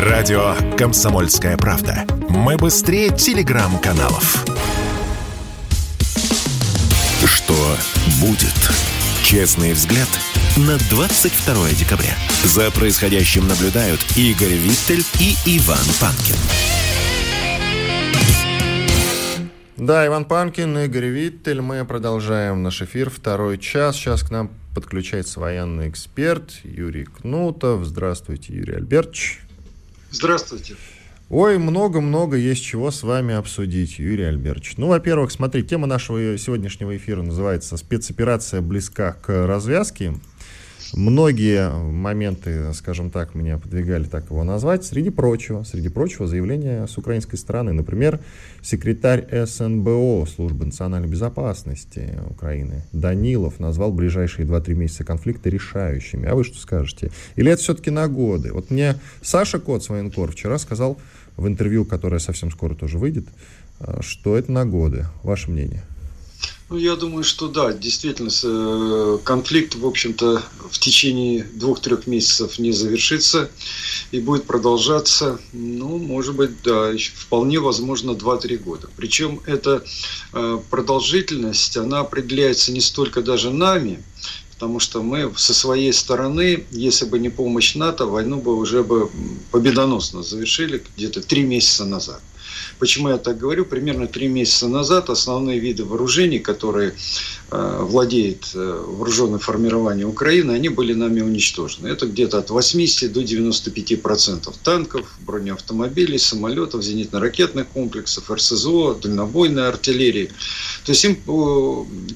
Радио «Комсомольская правда». Мы быстрее телеграм-каналов. Что будет? Честный взгляд на 22 декабря. За происходящим наблюдают Игорь Виттель и Иван Панкин. Да, Иван Панкин, Игорь Виттель. Мы продолжаем наш эфир. Второй час. Сейчас к нам подключается военный эксперт Юрий Кнутов. Здравствуйте, Юрий Альбертович. Здравствуйте. Ой, много-много есть чего с вами обсудить, Юрий Альбертович. Ну, во-первых, смотри, тема нашего сегодняшнего эфира называется «Спецоперация близка к развязке». Многие моменты, скажем так, меня подвигали так его назвать. Среди прочего, среди прочего, заявления с украинской стороны. Например, секретарь СНБО, Службы национальной безопасности Украины, Данилов, назвал ближайшие 2-3 месяца конфликта решающими. А вы что скажете? Или это все-таки на годы? Вот мне Саша Кот, военкор, вчера сказал в интервью, которое совсем скоро тоже выйдет, э, что это на годы. Ваше мнение? Ну, я думаю, что да, действительно, э, конфликт, в общем-то, в течение двух-трех месяцев не завершится и будет продолжаться, ну, может быть, да, вполне возможно, 2-3 года. Причем эта э, продолжительность, она определяется не столько даже нами, потому что мы со своей стороны, если бы не помощь НАТО, войну бы уже бы победоносно завершили где-то три месяца назад. Почему я так говорю? Примерно три месяца назад основные виды вооружений, которые э, владеет э, вооруженное формирование Украины, они были нами уничтожены. Это где-то от 80 до 95 процентов танков, бронеавтомобилей, самолетов, зенитно-ракетных комплексов, РСЗО, дальнобойной артиллерии. То есть им,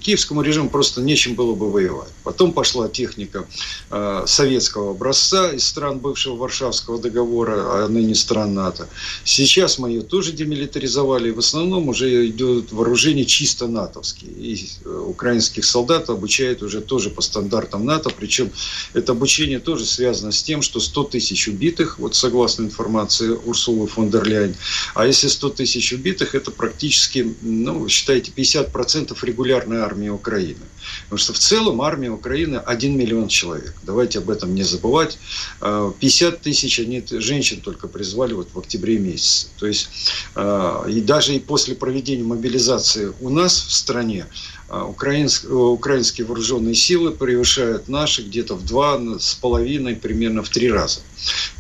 киевскому режиму просто нечем было бы воевать. Потом пошла техника э, советского образца из стран бывшего Варшавского договора, а ныне стран НАТО. Сейчас мы ее тоже демилитаризовали. В основном уже идет вооружение чисто натовские. И э, украинских солдат обучают уже тоже по стандартам НАТО. Причем это обучение тоже связано с тем, что 100 тысяч убитых, вот согласно информации Урсулы фон дер Ляйн. А если 100 тысяч убитых, это практически, ну, считайте, 50% регулярной армии Украины. Потому что в целом армия Украины 1 миллион человек. Давайте об этом не забывать. 50 а, тысяч они, женщин только призвали вот в октябре месяце. То есть а, и даже и после проведения мобилизации у нас в стране а, украинские, украинские вооруженные силы превышают наши где-то в два с половиной, примерно в три раза.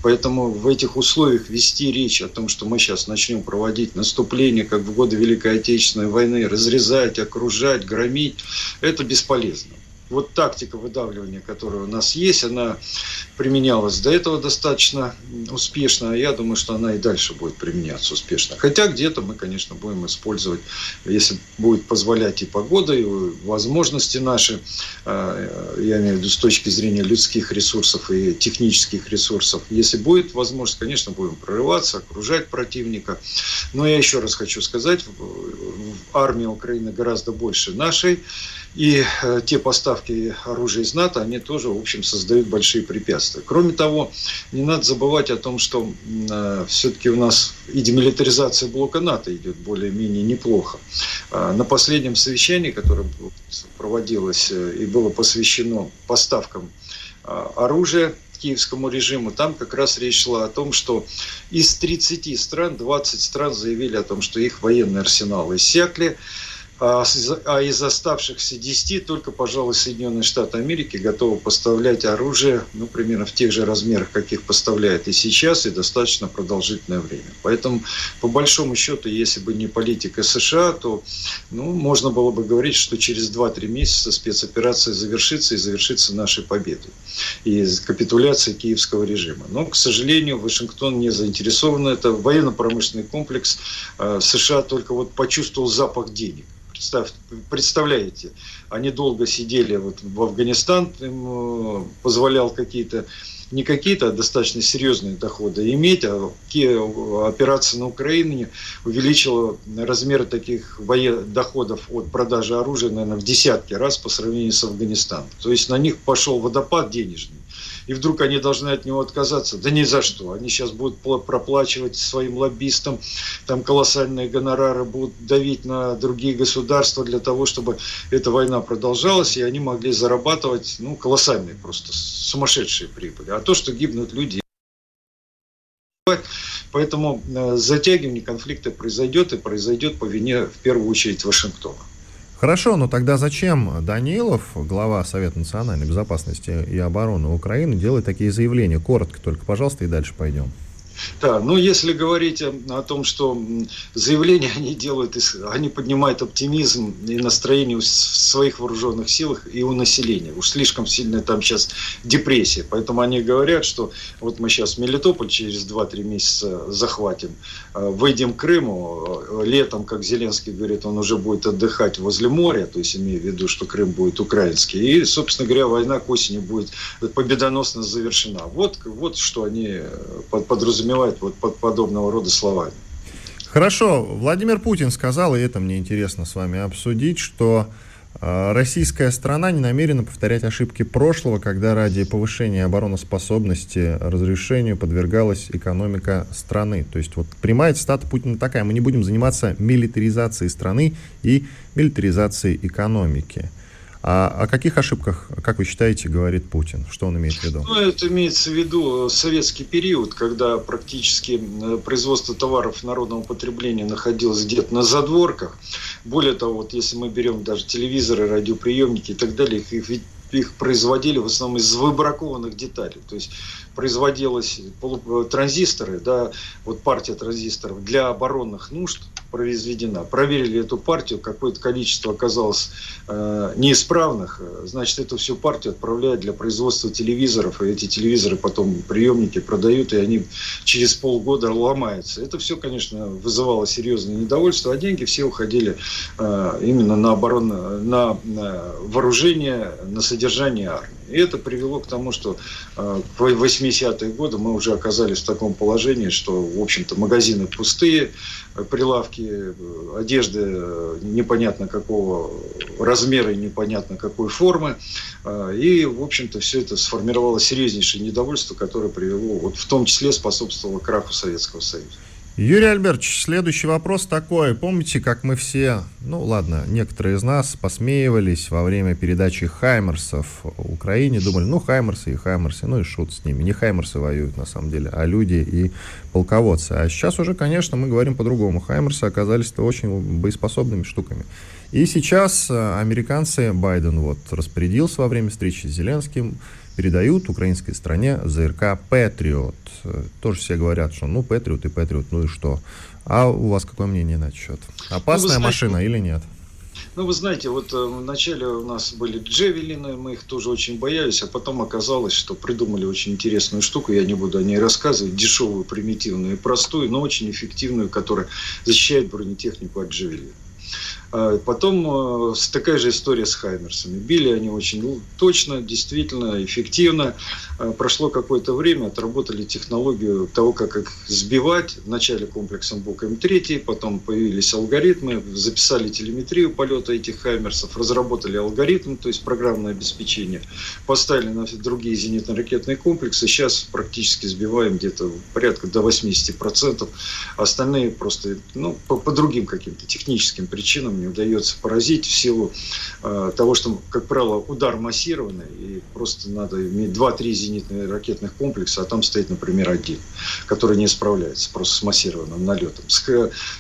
Поэтому в этих условиях вести речь о том, что мы сейчас начнем проводить наступление, как в годы Великой Отечественной войны, разрезать, окружать, громить, это бесполезно вот тактика выдавливания, которая у нас есть, она применялась до этого достаточно успешно, а я думаю, что она и дальше будет применяться успешно. Хотя где-то мы, конечно, будем использовать, если будет позволять и погода, и возможности наши, а, я имею в виду с точки зрения людских ресурсов и технических ресурсов. Если будет возможность, конечно, будем прорываться, окружать противника. Но я еще раз хочу сказать, армия Украины гораздо больше нашей, и э, те поставки оружия из НАТО, они тоже, в общем, создают большие препятствия. Кроме того, не надо забывать о том, что э, все-таки у нас и демилитаризация блока НАТО идет более-менее неплохо. Э, на последнем совещании, которое проводилось э, и было посвящено поставкам э, оружия киевскому режиму, там как раз речь шла о том, что из 30 стран 20 стран заявили о том, что их военные арсеналы иссякли. А, а из оставшихся 10 только, пожалуй, Соединенные Штаты Америки готовы поставлять оружие, ну, примерно в тех же размерах, каких поставляет и сейчас, и достаточно продолжительное время. Поэтому, по большому счету, если бы не политика США, то ну, можно было бы говорить, что через 2-3 месяца спецоперация завершится и завершится нашей победой и капитуляцией киевского режима. Но, к сожалению, Вашингтон не заинтересован. Это военно-промышленный комплекс. А, США только вот почувствовал запах денег представь, представляете, они долго сидели вот в Афганистан, им э, позволял какие-то не какие-то, а достаточно серьезные доходы иметь, а операция на Украине увеличила размеры таких доходов от продажи оружия, наверное, в десятки раз по сравнению с Афганистаном. То есть на них пошел водопад денежный и вдруг они должны от него отказаться. Да ни за что. Они сейчас будут проплачивать своим лоббистам, там колоссальные гонорары будут давить на другие государства для того, чтобы эта война продолжалась, и они могли зарабатывать ну, колоссальные просто сумасшедшие прибыли. А то, что гибнут люди, Поэтому э, затягивание конфликта произойдет и произойдет по вине в первую очередь Вашингтона. Хорошо, но тогда зачем Данилов, глава Совета национальной безопасности и обороны Украины, делает такие заявления? Коротко только, пожалуйста, и дальше пойдем. Да, ну если говорить о, том, что заявления они делают, они поднимают оптимизм и настроение в своих вооруженных силах и у населения. Уж слишком сильная там сейчас депрессия. Поэтому они говорят, что вот мы сейчас Мелитополь через 2-3 месяца захватим, выйдем к Крыму, э, летом, как Зеленский говорит, он уже будет отдыхать возле моря, то есть имея в виду, что Крым будет украинский. И, собственно говоря, война к осени будет победоносно завершена. Вот, вот что они э, подразумевают вот под подобного рода словами. Хорошо. Владимир Путин сказал, и это мне интересно с вами обсудить, что э, российская страна не намерена повторять ошибки прошлого, когда ради повышения обороноспособности разрешению подвергалась экономика страны. То есть вот прямая цитата Путина такая, мы не будем заниматься милитаризацией страны и милитаризацией экономики. А о каких ошибках, как вы считаете, говорит Путин? Что он имеет в виду? Ну, это имеется в виду советский период, когда практически э, производство товаров народного потребления находилось где-то на задворках. Более того, вот если мы берем даже телевизоры, радиоприемники и так далее, их, их производили в основном из выбракованных деталей. То есть производилось транзисторы, да, вот партия транзисторов для оборонных нужд произведена. Проверили эту партию, какое-то количество оказалось э, неисправных, значит, эту всю партию отправляют для производства телевизоров, и эти телевизоры потом приемники продают, и они через полгода ломаются. Это все, конечно, вызывало серьезное недовольство, а деньги все уходили э, именно на оборону, на, на вооружение, на содержание армии. И это привело к тому, что э, в 80-е годы мы уже оказались в таком положении, что, в общем-то, магазины пустые, прилавки э, одежды э, непонятно какого размера и непонятно какой формы. И, в общем-то, все это сформировало серьезнейшее недовольство, которое привело, вот в том числе способствовало краху Советского Союза. Юрий Альбертович, следующий вопрос такой. Помните, как мы все, ну ладно, некоторые из нас посмеивались во время передачи Хаймерсов в Украине, думали, ну Хаймерсы и Хаймерсы, ну и шут с ними. Не Хаймерсы воюют на самом деле, а люди и полководцы. А сейчас уже, конечно, мы говорим по-другому. Хаймерсы оказались-то очень боеспособными штуками. И сейчас э, американцы, Байден вот распорядился во время встречи с Зеленским, передают украинской стране ЗРК «Патриот». Тоже все говорят, что ну «Патриот» и «Патриот», ну и что? А у вас какое мнение на этот счет? Опасная ну, знаете, машина или нет? Ну, вы знаете, вот э, вначале у нас были джевелины, мы их тоже очень боялись, а потом оказалось, что придумали очень интересную штуку, я не буду о ней рассказывать, дешевую, примитивную и простую, но очень эффективную, которая защищает бронетехнику от джевелина. А потом э, такая же история с Хаймерсами. Били они очень ну, точно, действительно, эффективно. А, прошло какое-то время, отработали технологию того, как их сбивать. Вначале комплексом БУК М3, потом появились алгоритмы, записали телеметрию полета этих Хаймерсов, разработали алгоритм, то есть программное обеспечение, поставили на другие зенитно-ракетные комплексы. Сейчас практически сбиваем где-то порядка до 80%. Остальные просто ну, по, по другим каким-то техническим причинам не удается поразить в силу э, того, что, как правило, удар массированный, и просто надо иметь 2-3 зенитных ракетных комплекса, а там стоит, например, один, который не справляется просто с массированным налетом.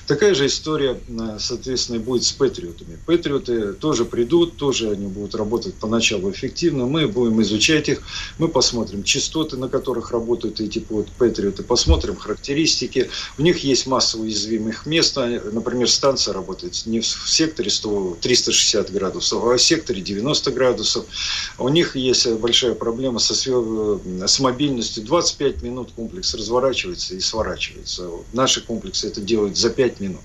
Такая же история, э, соответственно, будет с патриотами. Патриоты тоже придут, тоже они будут работать поначалу эффективно, мы будем изучать их, мы посмотрим частоты, на которых работают эти вот патриоты, посмотрим характеристики, у них есть масса уязвимых мест, например, станция работает не в секторе 100, 360 градусов, а в секторе 90 градусов. У них есть большая проблема со, с мобильностью. 25 минут комплекс разворачивается и сворачивается. Наши комплексы это делают за 5 минут.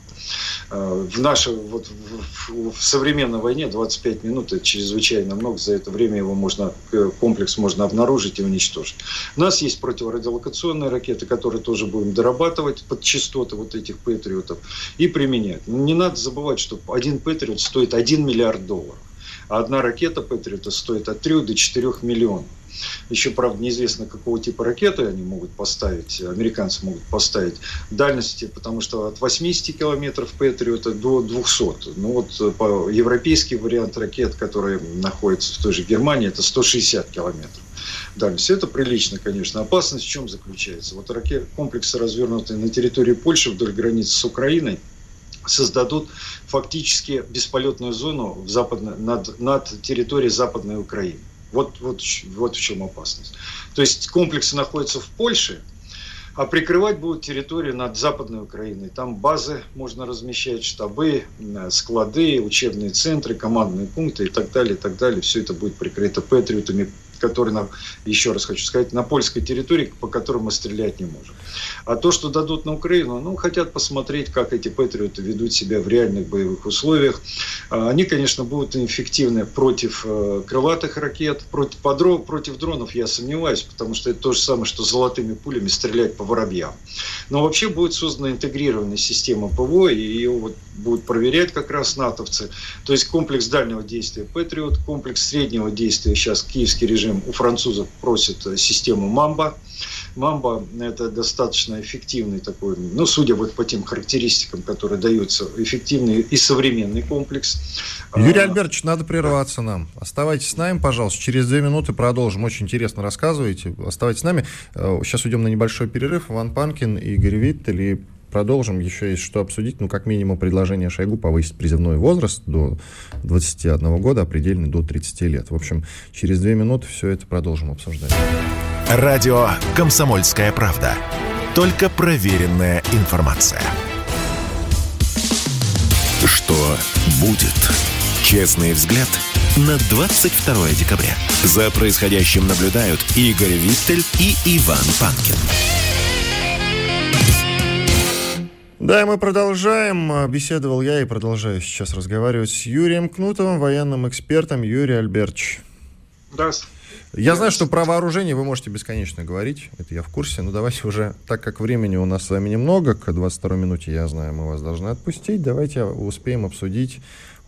Э, в нашей, вот, в, в современной войне 25 минут это чрезвычайно много. За это время его можно, э, комплекс можно обнаружить и уничтожить. У нас есть противорадиолокационные ракеты, которые тоже будем дорабатывать под частоты вот этих патриотов и применять. Но не надо забывать, что один патриот стоит 1 миллиард долларов. А одна ракета Патриота стоит от 3 до 4 миллионов. Еще, правда, неизвестно, какого типа ракеты они могут поставить, американцы могут поставить дальности, потому что от 80 километров Патриота до 200. Ну вот э, по европейский вариант ракет, который находится в той же Германии, это 160 километров. дальности. Это прилично, конечно. Опасность в чем заключается? Вот ракет, комплексы, развернутые на территории Польши вдоль границы с Украиной, создадут фактически бесполетную зону в западной, над, над территорией Западной Украины. Вот, вот, вот в чем опасность. То есть комплексы находятся в Польше, а прикрывать будут территорию над Западной Украиной. Там базы можно размещать, штабы, склады, учебные центры, командные пункты и так далее, и так далее. Все это будет прикрыто патриотами, которые, нам, еще раз хочу сказать, на польской территории, по которым мы стрелять не можем. А то, что дадут на Украину, ну, хотят посмотреть, как эти патриоты ведут себя в реальных боевых условиях. А, они, конечно, будут эффективны против э, крылатых ракет, против, подров, против дронов я сомневаюсь, потому что это то же самое, что золотыми пулями стрелять по воробьям. Но вообще будет создана интегрированная система ПВО, и ее вот будут проверять как раз натовцы. То есть комплекс дальнего действия Патриот, комплекс среднего действия сейчас киевский режим у французов просит э, систему Мамба. Мамба – это достаточно эффективный такой, ну, судя вот по тем характеристикам, которые даются, эффективный и современный комплекс. Юрий а, Альбертович, надо прерваться нам. Оставайтесь с нами, пожалуйста. Через две минуты продолжим. Очень интересно рассказываете. Оставайтесь с нами. Э, сейчас уйдем на небольшой перерыв. Иван Панкин, Игорь Виттель и продолжим. Еще есть что обсудить. Ну, как минимум, предложение Шойгу повысить призывной возраст до 21 года, а предельный до 30 лет. В общем, через две минуты все это продолжим обсуждать. Радио «Комсомольская правда». Только проверенная информация. Что будет? Честный взгляд на 22 декабря. За происходящим наблюдают Игорь Виттель и Иван Панкин. Да, и мы продолжаем. Беседовал я и продолжаю сейчас разговаривать с Юрием Кнутовым, военным экспертом. Юрий Альбертович. Здравствуйте. Я знаю, что про вооружение вы можете бесконечно говорить, это я в курсе, но давайте уже, так как времени у нас с вами немного, к 22 минуте, я знаю, мы вас должны отпустить, давайте успеем обсудить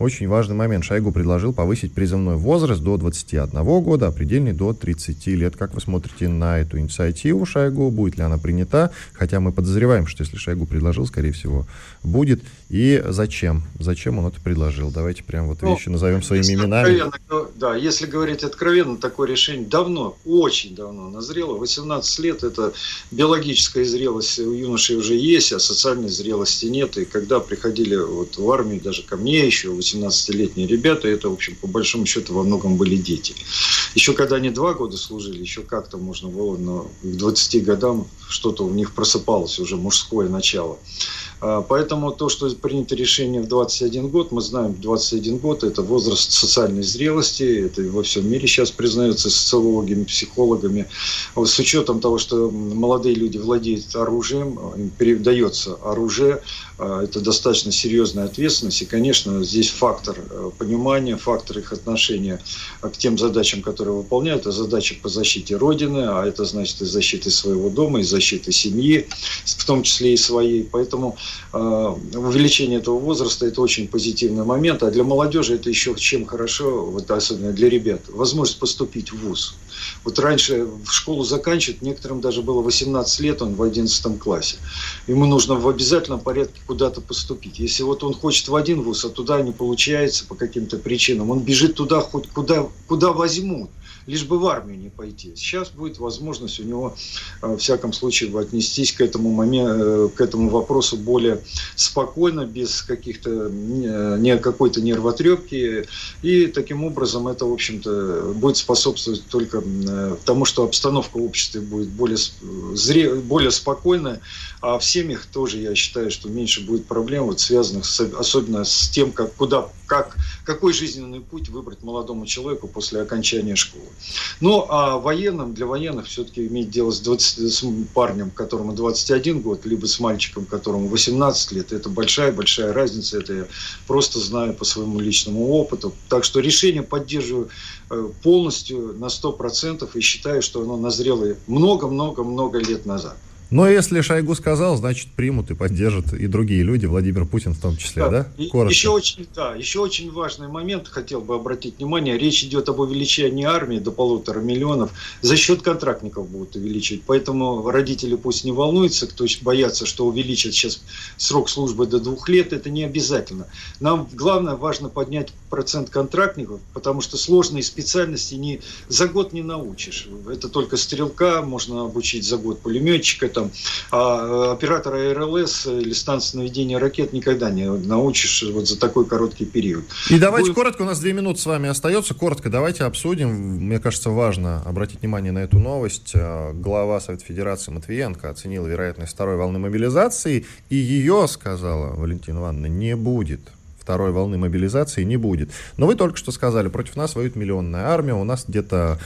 очень важный момент. Шойгу предложил повысить призывной возраст до 21 года, а предельный до 30 лет. Как вы смотрите на эту инициативу Шойгу? Будет ли она принята? Хотя мы подозреваем, что если Шойгу предложил, скорее всего, будет. И зачем? Зачем он это предложил? Давайте прям вот ну, вещи назовем своими именами. Да, если говорить откровенно, такое решение давно, очень давно назрело. 18 лет – это биологическая зрелость у юношей уже есть, а социальной зрелости нет. И когда приходили вот в армию, даже ко мне еще, 18-летние ребята, это, в общем, по большому счету во многом были дети. Еще когда они два года служили, еще как-то можно было, но к 20 годам что-то у них просыпалось уже мужское начало. А, поэтому то, что принято решение в 21 год, мы знаем, 21 год – это возраст социальной зрелости, это во всем мире сейчас признается социологами, психологами. С учетом того, что молодые люди владеют оружием, им передается оружие, это достаточно серьезная ответственность. И, конечно, здесь фактор э, понимания, фактор их отношения к тем задачам, которые выполняют, это задачи по защите Родины, а это значит и защиты своего дома, и защиты семьи, в том числе и своей. Поэтому э, увеличение этого возраста – это очень позитивный момент. А для молодежи это еще чем хорошо, вот особенно для ребят, возможность поступить в ВУЗ. Вот раньше в школу заканчивать, некоторым даже было 18 лет, он в 11 классе. Ему нужно в обязательном порядке куда-то поступить. Если вот он хочет в один вуз, а туда не получается по каким-то причинам, он бежит туда хоть куда, куда возьмут лишь бы в армию не пойти. Сейчас будет возможность у него, э, во всяком случае, отнестись к этому, моменту, э, к этому вопросу более спокойно, без каких-то, не какой-то нервотрепки. И таким образом это, в общем-то, будет способствовать только э, тому, что обстановка в обществе будет более, более спокойная, а в семьях тоже, я считаю, что меньше будет проблем, вот, связанных с, особенно с тем, как, куда, как, какой жизненный путь выбрать молодому человеку после окончания школы. Ну, а военным, для военных все-таки иметь дело с, 20, с парнем, которому 21 год, либо с мальчиком, которому 18 лет, это большая-большая разница, это я просто знаю по своему личному опыту. Так что решение поддерживаю э, полностью на 100% и считаю, что оно назрело много-много-много лет назад. Но если Шойгу сказал, значит примут и поддержат и другие люди, Владимир Путин в том числе, да? да? Еще очень, да, еще очень важный момент, хотел бы обратить внимание, речь идет об увеличении армии до полутора миллионов, за счет контрактников будут увеличивать, поэтому родители пусть не волнуются, кто боятся, что увеличат сейчас срок службы до двух лет, это не обязательно. Нам главное, важно поднять процент контрактников, потому что сложные специальности не, за год не научишь. Это только стрелка, можно обучить за год пулеметчика, там, а э, оператора РЛС или станции наведения ракет никогда не научишь вот за такой короткий период. И давайте Будет... коротко, у нас две минуты с вами остается, коротко давайте обсудим. Мне кажется, важно обратить внимание на эту новость. Э, глава Совета Федерации Матвиенко оценила вероятность второй волны мобилизации, и ее, сказала Валентина Ивановна, не будет второй волны мобилизации не будет. Но вы только что сказали, против нас воюет миллионная армия, у нас где-то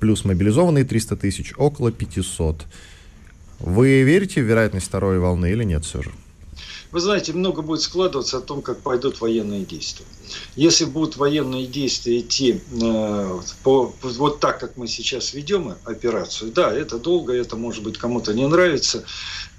плюс мобилизованные 300 тысяч, около 500. Вы верите в вероятность второй волны или нет все же? Вы знаете, много будет складываться о том, как пойдут военные действия. Если будут военные действия идти э, по, вот так, как мы сейчас ведем операцию, да, это долго, это может быть кому-то не нравится,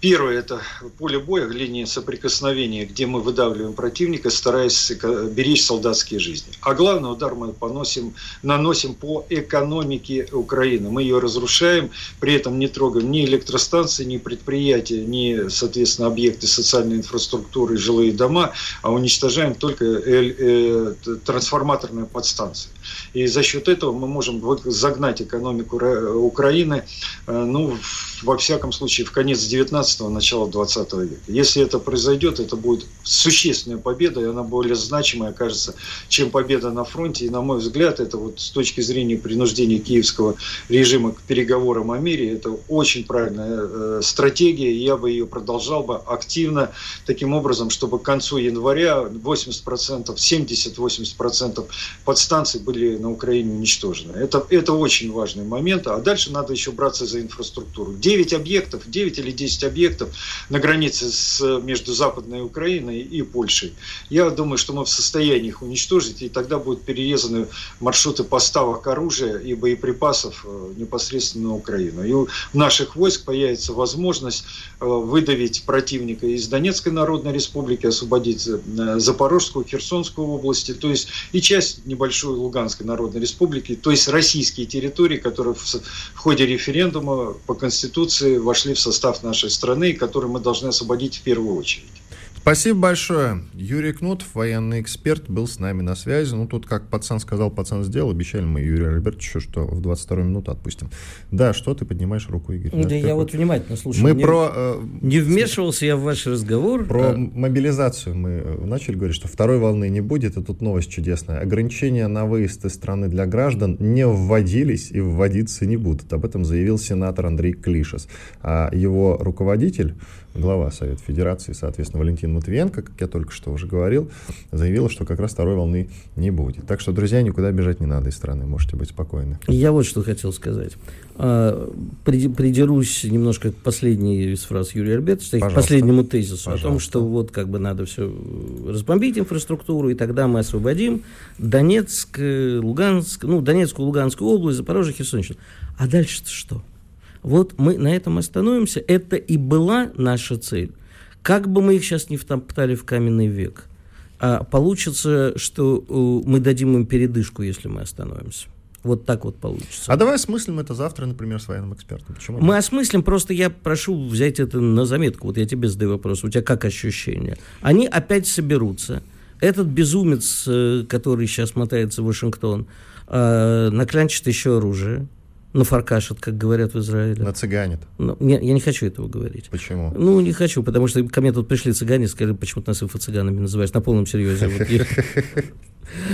Первое – это поле боя, линия соприкосновения, где мы выдавливаем противника, стараясь беречь солдатские жизни. А главный удар мы поносим, наносим по экономике Украины. Мы ее разрушаем, при этом не трогаем ни электростанции, ни предприятия, ни, соответственно, объекты социальной инфраструктуры, жилые дома, а уничтожаем только э, э, трансформаторные подстанции. И за счет этого мы можем загнать экономику Украины, э, ну, во всяком случае, в конец 19-го, начало 20 века. Если это произойдет, это будет существенная победа, и она более значимая, кажется, чем победа на фронте. И, на мой взгляд, это вот с точки зрения принуждения киевского режима к переговорам о мире, это очень правильная э, стратегия, и я бы ее продолжал бы активно, таким образом, чтобы к концу января 80%, 70-80% подстанций были на Украине уничтожены. Это, это очень важный момент, а дальше надо еще браться за инфраструктуру. 9 объектов, 9 или 10 объектов на границе с, между Западной Украиной и Польшей. Я думаю, что мы в состоянии их уничтожить, и тогда будут перерезаны маршруты поставок оружия и боеприпасов э, непосредственно на Украину. И у наших войск появится возможность э, выдавить противника из Донецкой Народной Республики, освободить э, Запорожскую, Херсонскую области, то есть и часть небольшой Луганской Народной Республики, то есть российские территории, которые в ходе референдума по Конституции вошли в состав нашей страны, которые мы должны освободить в первую очередь. Спасибо большое. Юрий Кнутов, военный эксперт, был с нами на связи. Ну, тут, как пацан сказал, пацан сделал. Обещали мы Юрию Альбертовичу, что в 22 минуту отпустим. Да, что ты поднимаешь руку, Игорь? Да, да я вот внимательно слушаю. Мы не, про... Э, не вмешивался я в ваш разговор. Про а... мобилизацию мы э, начали говорить, что второй волны не будет. И тут новость чудесная. Ограничения на выезд из страны для граждан не вводились и вводиться не будут. Об этом заявил сенатор Андрей Клишес. А его руководитель глава Совета Федерации, соответственно, Валентин Матвиенко, как я только что уже говорил, заявила, что как раз второй волны не будет. Так что, друзья, никуда бежать не надо из страны, можете быть спокойны. Я вот что хотел сказать. А, придерусь немножко к последней из фраз Юрия Альбертовича, к последнему тезису Пожалуйста. о том, что вот как бы надо все разбомбить инфраструктуру, и тогда мы освободим Донецк, Луганск, ну, Донецкую, Луганскую область, Запорожье, Херсонщину. А дальше-то что? Вот мы на этом остановимся. Это и была наша цель. Как бы мы их сейчас не втоптали в каменный век, а получится, что э, мы дадим им передышку, если мы остановимся. Вот так вот получится. А давай осмыслим это завтра, например, с военным экспертом. Почему Мы осмыслим, просто я прошу взять это на заметку. Вот я тебе задаю вопрос, у тебя как ощущение? Они опять соберутся. Этот безумец, э, который сейчас мотается в Вашингтон, э, наклянчит еще оружие нафаркашит, как говорят в Израиле. Нацыганит. Ну, не, я не хочу этого говорить. Почему? Ну, не хочу, потому что ко мне тут пришли цыгане, сказали, почему ты нас инфо-цыганами называешь, на полном серьезе.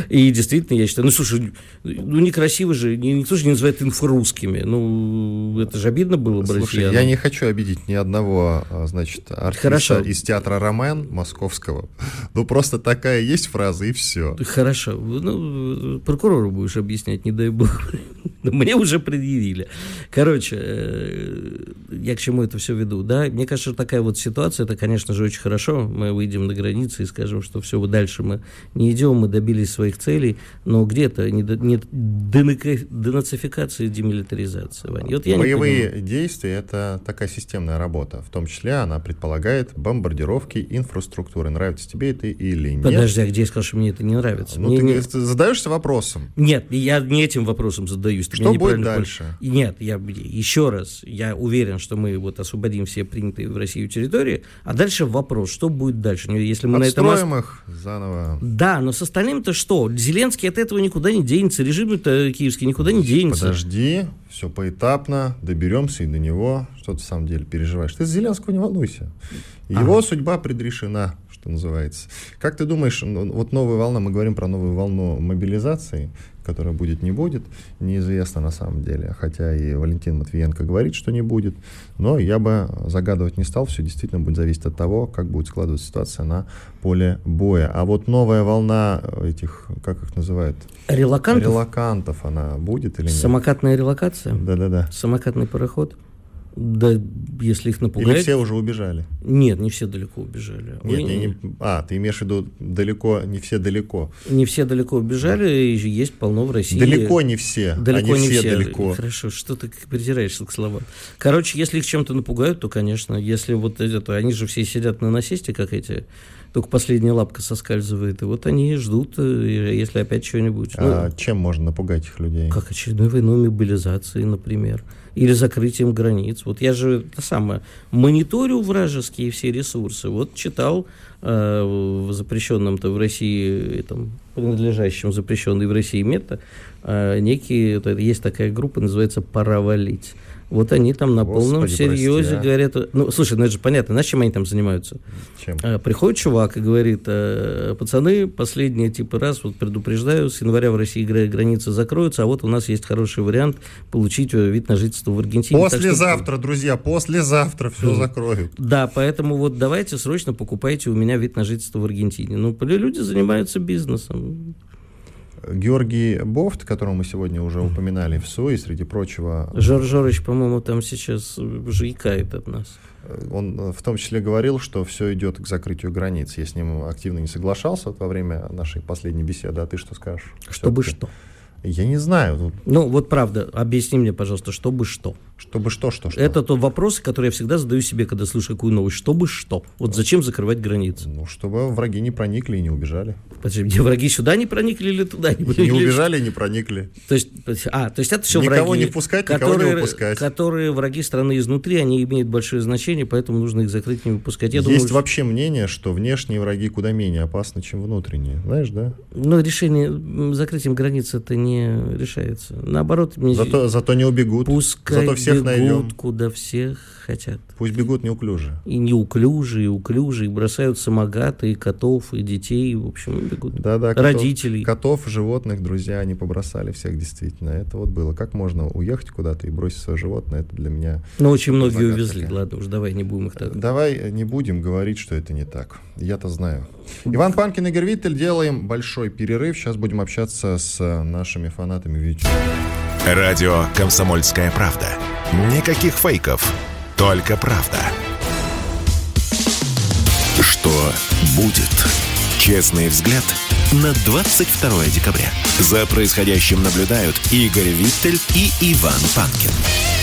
И действительно, я считаю, ну, слушай, ну, некрасиво же, никто же не называет инфорусскими. Ну, это же обидно было бы Слушай, я не хочу обидеть ни одного, а, значит, артиста Хорошо. из театра «Ромен» московского. Ну, просто такая есть фраза, и все. Хорошо. Ну, прокурору будешь объяснять, не дай бог. Мне уже предъявили. Короче, э, я к чему это все веду, да? Мне кажется, такая вот ситуация, это, конечно же, очень хорошо. Мы выйдем на границы и скажем, что все, дальше мы не идем, мы добились добились своих целей, но где-то не, не денацификация и демилитаризация. Вань. Вот я Боевые действия — это такая системная работа. В том числе она предполагает бомбардировки инфраструктуры. Нравится тебе это или нет? Подожди, а где я сказал, что мне это не нравится? Ну, мне ты не... задаешься вопросом? Нет, я не этим вопросом задаюсь. Что будет дальше? Понял. Нет, я еще раз, я уверен, что мы вот освободим все принятые в Россию территории, а дальше вопрос, что будет дальше? Если мы Отстроим на этом... их заново. Да, но с остальным-то что? Зеленский от этого никуда не денется, режим-то киевский никуда не денется. Подожди, все поэтапно, доберемся и до него. Что ты, в самом деле, переживаешь? Ты с Зеленского не волнуйся. Его ага. судьба предрешена, что называется. Как ты думаешь, вот новая волна, мы говорим про новую волну мобилизации, которая будет, не будет, неизвестно на самом деле. Хотя и Валентин Матвиенко говорит, что не будет. Но я бы загадывать не стал. Все действительно будет зависеть от того, как будет складываться ситуация на поле боя. А вот новая волна этих, как их называют? Релакантов? Релакантов она будет или нет? Самокатная релокация? Да-да-да. Самокатный пароход? Да, если их напугать... Или все уже убежали? Нет, не все далеко убежали. Нет, Вы... не, не... А, ты имеешь в виду далеко, не все далеко. Не все далеко убежали, да. и есть полно в России. Далеко не все, далеко а не, не все, все далеко. Хорошо, что ты придираешься к словам. Короче, если их чем-то напугают, то, конечно, если вот это, они же все сидят на насесте, как эти, только последняя лапка соскальзывает, и вот они ждут, э, если опять что-нибудь. А ну, чем можно напугать их людей? Как очередной войной мобилизации, например или закрытием границ. Вот я же это самое мониторю вражеские все ресурсы. Вот читал э, в запрещенном-то в России, этом, принадлежащем запрещенной в России мета, э, некие, есть такая группа, называется «Пора валить». Вот они там на Господи, полном серьезе прости, а? говорят. Ну, слушай, ну это же понятно, знаешь, чем они там занимаются? Чем? А, приходит чувак и говорит: а, пацаны, последний типа раз, вот предупреждаю, с января в России границы закроются, а вот у нас есть хороший вариант получить э, вид на жительство в Аргентине. Послезавтра, что... друзья, послезавтра все закроют. Да, поэтому вот давайте срочно покупайте у меня вид на жительство в Аргентине. Ну, люди занимаются бизнесом. Георгий Бофт, которого мы сегодня уже упоминали в СУИ, среди прочего... Жор Жорыч, по-моему, там сейчас уже икает от нас. Он в том числе говорил, что все идет к закрытию границ. Я с ним активно не соглашался вот во время нашей последней беседы. А ты что скажешь? Чтобы что? Я не знаю. Ну, вот правда, объясни мне, пожалуйста, чтобы что? Чтобы что, что, что? Это тот вопрос, который я всегда задаю себе, когда слышу какую новость. Чтобы что? Вот зачем закрывать границы? Ну, чтобы враги не проникли и не убежали. Подожди, где враги сюда не проникли или туда не проникли? Не убежали, не проникли. То есть, а, то есть это все никого враги. не впускать, которые, никого не выпускать. Которые враги страны изнутри, они имеют большое значение, поэтому нужно их закрыть, не выпускать. Я Есть думаю, вообще мнение, что внешние враги куда менее опасны, чем внутренние. Знаешь, да? Ну, решение закрытием границ это не решает нравится. Наоборот, мне зато, зато не убегут. Пускай зато всех бегут, найдем. куда всех хотят. Пусть бегут неуклюже. И неуклюже, и уклюже, и бросают самогаты, и котов, и детей, в общем, бегут. Да, да, Родителей. Котов, животных, друзья, они побросали всех, действительно. Это вот было. Как можно уехать куда-то и бросить свое животное, это для меня... Ну, очень многие увезли, ладно уж, давай не будем их так... Давай не будем говорить, что это не так. Я-то знаю. Иван Панкин, Игорь Виттель, делаем большой перерыв. Сейчас будем общаться с нашими фанатами в YouTube. Радио «Комсомольская правда». Никаких фейков, только правда. Что будет? Честный взгляд на 22 декабря. За происходящим наблюдают Игорь Виттель и Иван Панкин.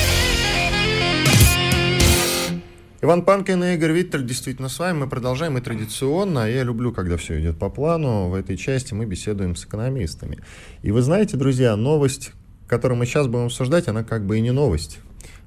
Иван Панкин и Игорь Виттель действительно с вами. Мы продолжаем и традиционно. Я люблю, когда все идет по плану. В этой части мы беседуем с экономистами. И вы знаете, друзья, новость, которую мы сейчас будем обсуждать, она как бы и не новость,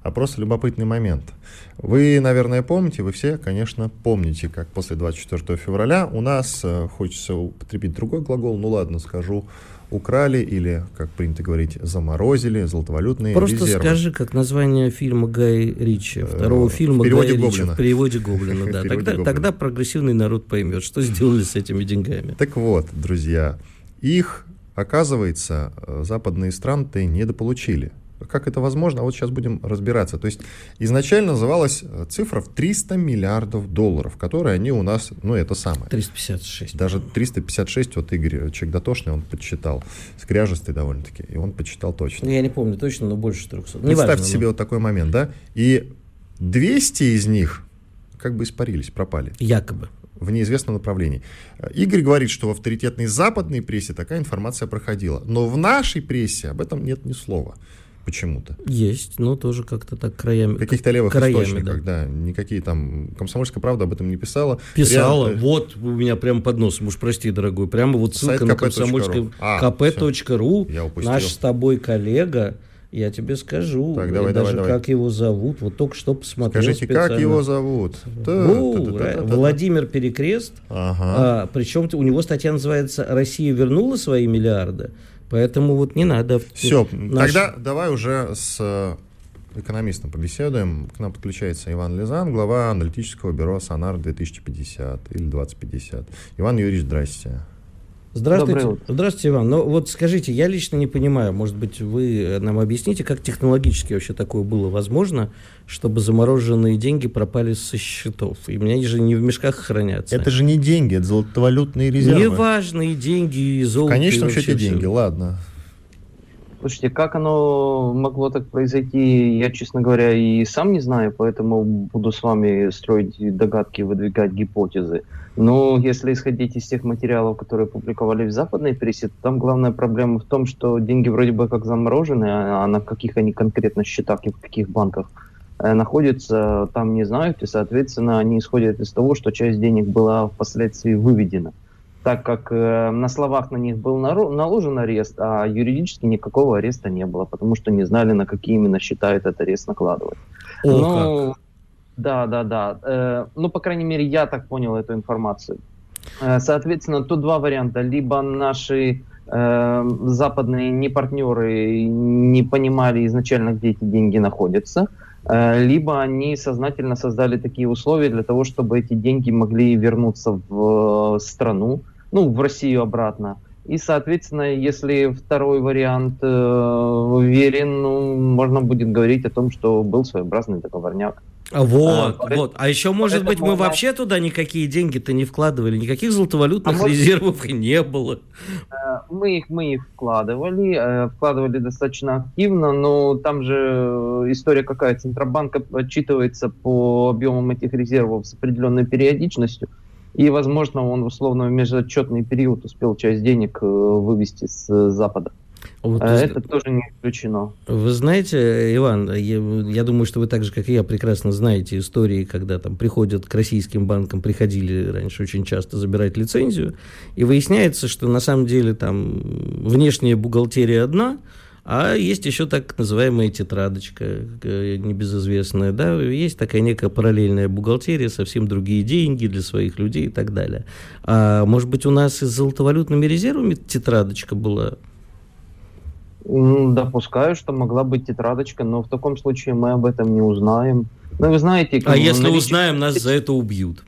а просто любопытный момент. Вы, наверное, помните, вы все, конечно, помните, как после 24 февраля у нас, э, хочется употребить другой глагол, ну ладно, скажу, украли или, как принято говорить, заморозили золотовалютные Просто резервы. Просто скажи, как название фильма Гай Ричи, второго э, фильма в переводе Гая Гоблина. Ричи, в переводе Гоблина. Да. Тогда, тогда прогрессивный народ поймет, что сделали с этими деньгами. Так вот, друзья, их, оказывается, э, западные страны-то недополучили. Как это возможно? А вот сейчас будем разбираться. То есть изначально называлась э, цифра в 300 миллиардов долларов, которые они у нас, ну это самое. 356. Даже 356, вот Игорь, человек дотошный, он подсчитал. Скряжестый довольно-таки, и он подсчитал точно. Я не помню точно, но больше 300. Не Представьте важно, себе но... вот такой момент, да? И 200 из них как бы испарились, пропали. Якобы. в неизвестном направлении. Игорь говорит, что в авторитетной западной прессе такая информация проходила. Но в нашей прессе об этом нет ни слова почему-то. Есть, но тоже как-то так краями. В каких-то левых краями, источниках, да. да. Никакие там... Комсомольская правда об этом не писала. Писала. Реально... Вот у меня прямо под носом, уж прости, дорогой. Прямо вот ссылка Сайт на комсомольскую... kp.ru. А, наш с тобой коллега я тебе скажу. Так, давай, даже давай, как его зовут. Вот только что посмотрел Скажите, специально. как его зовут? Владимир Перекрест. Ага. А, причем у него статья называется «Россия вернула свои миллиарды». Поэтому вот не надо. Все, наш... тогда давай уже с э, экономистом побеседуем. К нам подключается Иван Лизан, глава аналитического бюро «Сонар 2050» или 2050. Иван Юрьевич, здрасте. Здравствуйте. Здравствуйте, Иван. Ну вот скажите, я лично не понимаю, может быть, вы нам объясните, как технологически вообще такое было возможно, чтобы замороженные деньги пропали со счетов. И меня же не в мешках хранятся. Это же не деньги, это золотовалютные резервы. Неважные деньги и золото. В конечном счете деньги, все. ладно. Слушайте, как оно могло так произойти, я, честно говоря, и сам не знаю, поэтому буду с вами строить догадки, выдвигать гипотезы. Но если исходить из тех материалов, которые публиковали в западной прессе, то там главная проблема в том, что деньги вроде бы как заморожены, а на каких они конкретно счетах и в каких банках э, находятся, там не знают, и, соответственно, они исходят из того, что часть денег была впоследствии выведена так как э, на словах на них был наложен арест, а юридически никакого ареста не было, потому что не знали, на какие именно счета этот арест накладывать. О, ну, как. Да, да, да. Э, ну, по крайней мере, я так понял эту информацию. Э, соответственно, тут два варианта. Либо наши э, западные не партнеры не понимали изначально, где эти деньги находятся, э, либо они сознательно создали такие условия для того, чтобы эти деньги могли вернуться в страну, ну, в Россию обратно. И, соответственно, если второй вариант э, верен, ну, можно будет говорить о том, что был своеобразный договорняк. Вот, а, вот. А еще, может быть, мы вообще туда никакие деньги-то не вкладывали, никаких золотовалютных а резервов может... не было. Э, мы их, мы их вкладывали, э, вкладывали достаточно активно, но там же история какая, Центробанк отчитывается по объемам этих резервов с определенной периодичностью, и, возможно, он условно в межотчетный период успел часть денег э, вывести с Запада. Вот, а Это тоже не исключено. Вы знаете, Иван, я, я думаю, что вы так же, как и я, прекрасно знаете истории, когда там приходят к российским банкам, приходили раньше очень часто забирать лицензию, и выясняется, что на самом деле там внешняя бухгалтерия одна, а есть еще так называемая тетрадочка, э, небезызвестная, да, есть такая некая параллельная бухгалтерия, совсем другие деньги для своих людей и так далее. А может быть, у нас и с золотовалютными резервами тетрадочка была? Допускаю, что могла быть тетрадочка, но в таком случае мы об этом не узнаем. Ну, вы знаете... А если наличие... узнаем, нас за это убьют.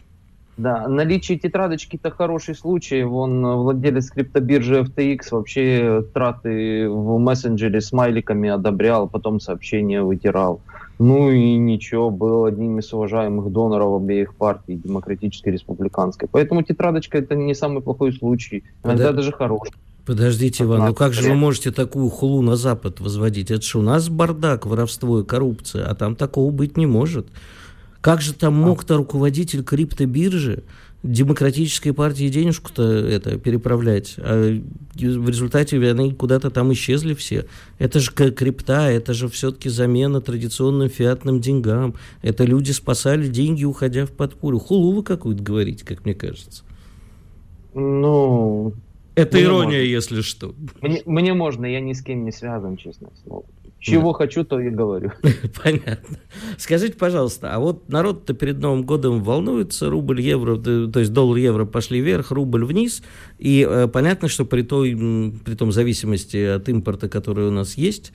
Да, наличие тетрадочки это хороший случай. Вон владелец криптобиржи FTX вообще траты в мессенджере смайликами одобрял, потом сообщения вытирал. Ну и ничего, был одним из уважаемых доноров обеих партий, демократической и республиканской. Поэтому тетрадочка это не самый плохой случай, иногда да. даже хороший. Подождите, Иван, ну как же вы можете такую хулу на Запад возводить? Это же у нас бардак, воровство и коррупция, а там такого быть не может. Как же там мог-то руководитель криптобиржи демократической партии денежку-то это переправлять, а в результате они куда-то там исчезли все. Это же крипта, это же все-таки замена традиционным фиатным деньгам. Это люди спасали деньги, уходя в подполье. Хулу какую-то говорите, как мне кажется. Ну, это ирония, можно. если что. Мне, мне можно, я ни с кем не связан, честное слово. Чего да. хочу, то и говорю. Понятно. Скажите, пожалуйста, а вот народ-то перед Новым годом волнуется, рубль, евро, то есть доллар, евро пошли вверх, рубль вниз, и э, понятно, что при той, при том зависимости от импорта, который у нас есть,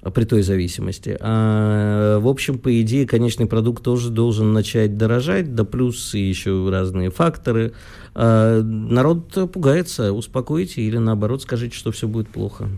а при той зависимости. А, в общем, по идее, конечный продукт тоже должен начать дорожать, да плюс и еще разные факторы. А, народ пугается, успокойте или наоборот скажите, что все будет плохо.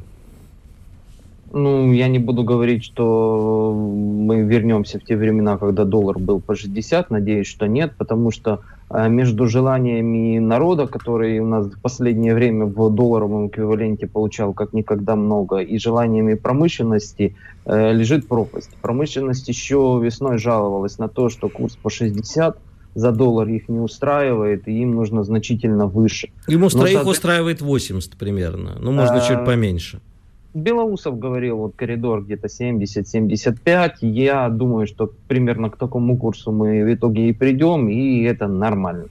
Ну, я не буду говорить, что мы вернемся в те времена, когда доллар был по 60. Надеюсь, что нет, потому что э, между желаниями народа, который у нас в последнее время в долларовом эквиваленте получал как никогда много, и желаниями промышленности э, лежит пропасть. Промышленность еще весной жаловалась на то, что курс по 60 за доллар их не устраивает, и им нужно значительно выше. Им устра... их устраивает 80 примерно, ну можно а... чуть поменьше. Белоусов говорил, вот коридор где-то 70-75. Я думаю, что примерно к такому курсу мы в итоге и придем, и это нормально.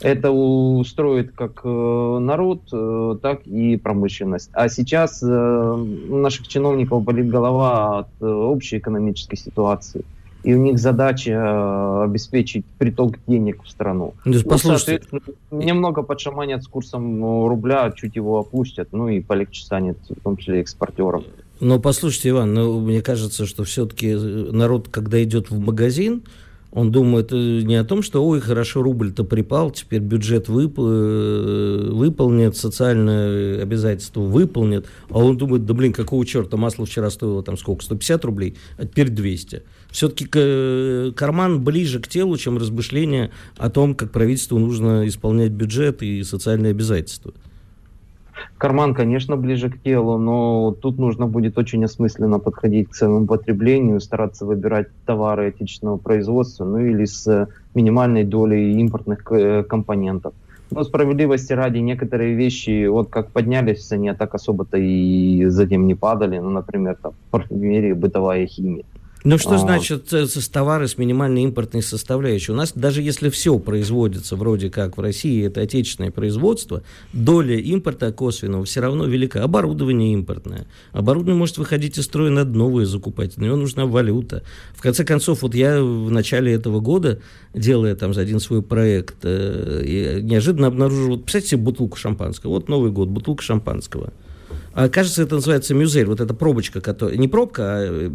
Это устроит как э, народ, э, так и промышленность. А сейчас э, у наших чиновников болит голова от общей экономической ситуации и у них задача обеспечить приток денег в страну. Ну, послушайте. Ну, немного подшаманят с курсом рубля, чуть его опустят, ну и полегче станет, в том числе экспортерам. Но послушайте, Иван, ну, мне кажется, что все-таки народ, когда идет в магазин, он думает э, не о том, что, ой, хорошо, рубль-то припал, теперь бюджет вып... Э, выполнит, социальное обязательство выполнит, а он думает, да блин, какого черта, масло вчера стоило там сколько, 150 рублей, а теперь 200. Все-таки карман ближе к телу, чем размышления о том, как правительству нужно исполнять бюджет и социальные обязательства. Карман, конечно, ближе к телу, но тут нужно будет очень осмысленно подходить к своему потреблению, стараться выбирать товары отечественного производства, ну или с минимальной долей импортных э, компонентов. Но справедливости ради некоторые вещи, вот как поднялись, они так особо-то и затем не падали. Ну, например, там, парфюмерия, бытовая химия. Ну что а... значит э, товары с минимальной импортной составляющей? У нас даже если все производится вроде как в России, это отечественное производство, доля импорта косвенного все равно велика. Оборудование импортное. Оборудование может выходить из строя, надо новое закупать. На него нужна валюта. В конце концов, вот я в начале этого года, делая там за один свой проект, э, неожиданно обнаружил, вот представьте себе бутылку шампанского. Вот Новый год, бутылка шампанского. А, кажется, это называется мюзель. Вот эта пробочка, которая... Не пробка, а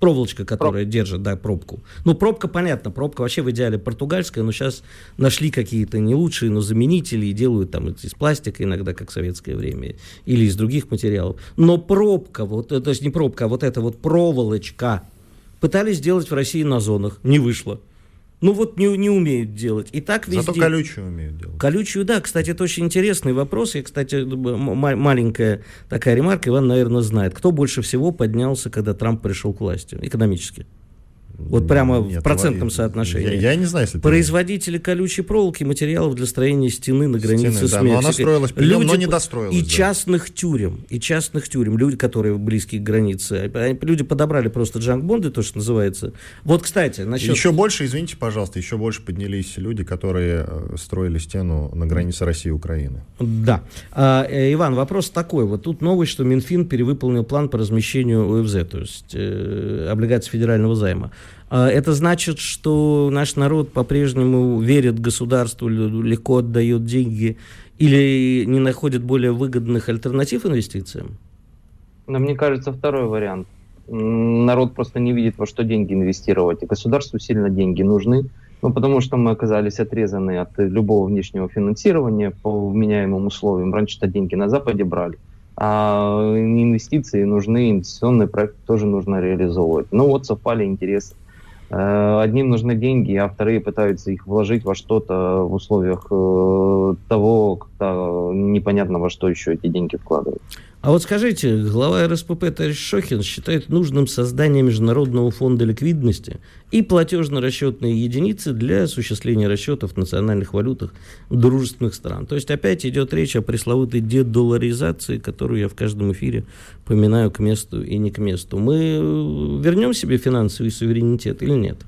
проволочка, которая Проб... держит, да, пробку. Ну, пробка, понятно, пробка вообще в идеале португальская, но сейчас нашли какие-то не лучшие, но заменители и делают там из пластика иногда, как в советское время, или из других материалов. Но пробка, вот, то есть не пробка, а вот эта вот проволочка, пытались сделать в России на зонах, не вышло. Ну вот не, не умеют делать. И так везде... Зато колючую умеют делать. Колючую, да. Кстати, это очень интересный вопрос. И, кстати, маленькая такая ремарка, Иван, наверное, знает. Кто больше всего поднялся, когда Трамп пришел к власти? Экономически. Вот прямо Нет, в процентном соотношении. Я, я не знаю, если Производители колючей проволоки, материалов для строения стены на границе стены, с да, Мексикой. Но она строилась люди, но не достроилась. И да. частных тюрем, и частных тюрем, люди, которые близкие к границе. Люди подобрали просто джанкбонды, то, что называется. Вот, кстати, насчет... Еще больше, извините, пожалуйста, еще больше поднялись люди, которые э, строили стену на границе России и Украины. Да. А, э, Иван, вопрос такой. Вот тут новость, что Минфин перевыполнил план по размещению ОФЗ, то есть э, облигаций федерального займа. А, это значит, что наш народ по-прежнему верит государству, легко отдает деньги или не находит более выгодных альтернатив инвестициям? Но мне кажется, второй вариант. Народ просто не видит, во что деньги инвестировать. И государству сильно деньги нужны, ну, потому что мы оказались отрезаны от любого внешнего финансирования по вменяемым условиям. Раньше-то деньги на Западе брали. А инвестиции нужны, инвестиционный проект тоже нужно реализовывать. Ну вот совпали интересы. Э, одним нужны деньги, а вторые пытаются их вложить во что-то в условиях э, того, когда непонятно во что еще эти деньги вкладывать. А вот скажите, глава РСПП товарищ Шохин считает нужным создание Международного фонда ликвидности и платежно-расчетные единицы для осуществления расчетов в национальных валютах дружественных стран. То есть опять идет речь о пресловутой дедоларизации, которую я в каждом эфире поминаю к месту и не к месту. Мы вернем себе финансовый суверенитет или нет?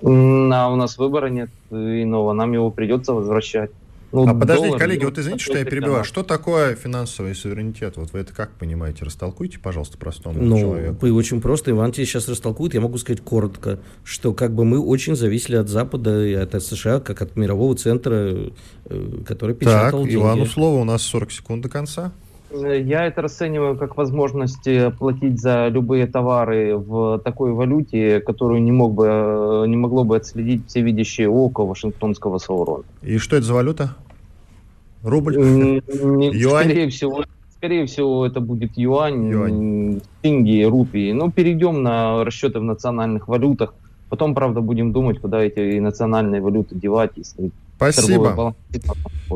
А у нас выбора нет иного, нам его придется возвращать. Ну, а подождите, коллеги, вот извините, что я перебиваю. Что такое финансовый суверенитет? Вот вы это как понимаете? Растолкуйте, пожалуйста, простому ну, человеку. очень просто. Иван тебе сейчас растолкует. Я могу сказать коротко, что как бы мы очень зависели от Запада и от США, как от мирового центра, э, который печатал так, деньги. Ивану слово, у нас 40 секунд до конца. Я это расцениваю как возможность э, платить за любые товары в такой валюте, которую не, мог бы, э, не могло бы отследить всевидящее око Вашингтонского Саурона. И что это за валюта? Рубль? Юань? Скорее всего, скорее всего, это будет юань, юань. деньги, рупии. Ну, перейдем на расчеты в национальных валютах. Потом, правда, будем думать, куда эти национальные валюты девать, если Спасибо.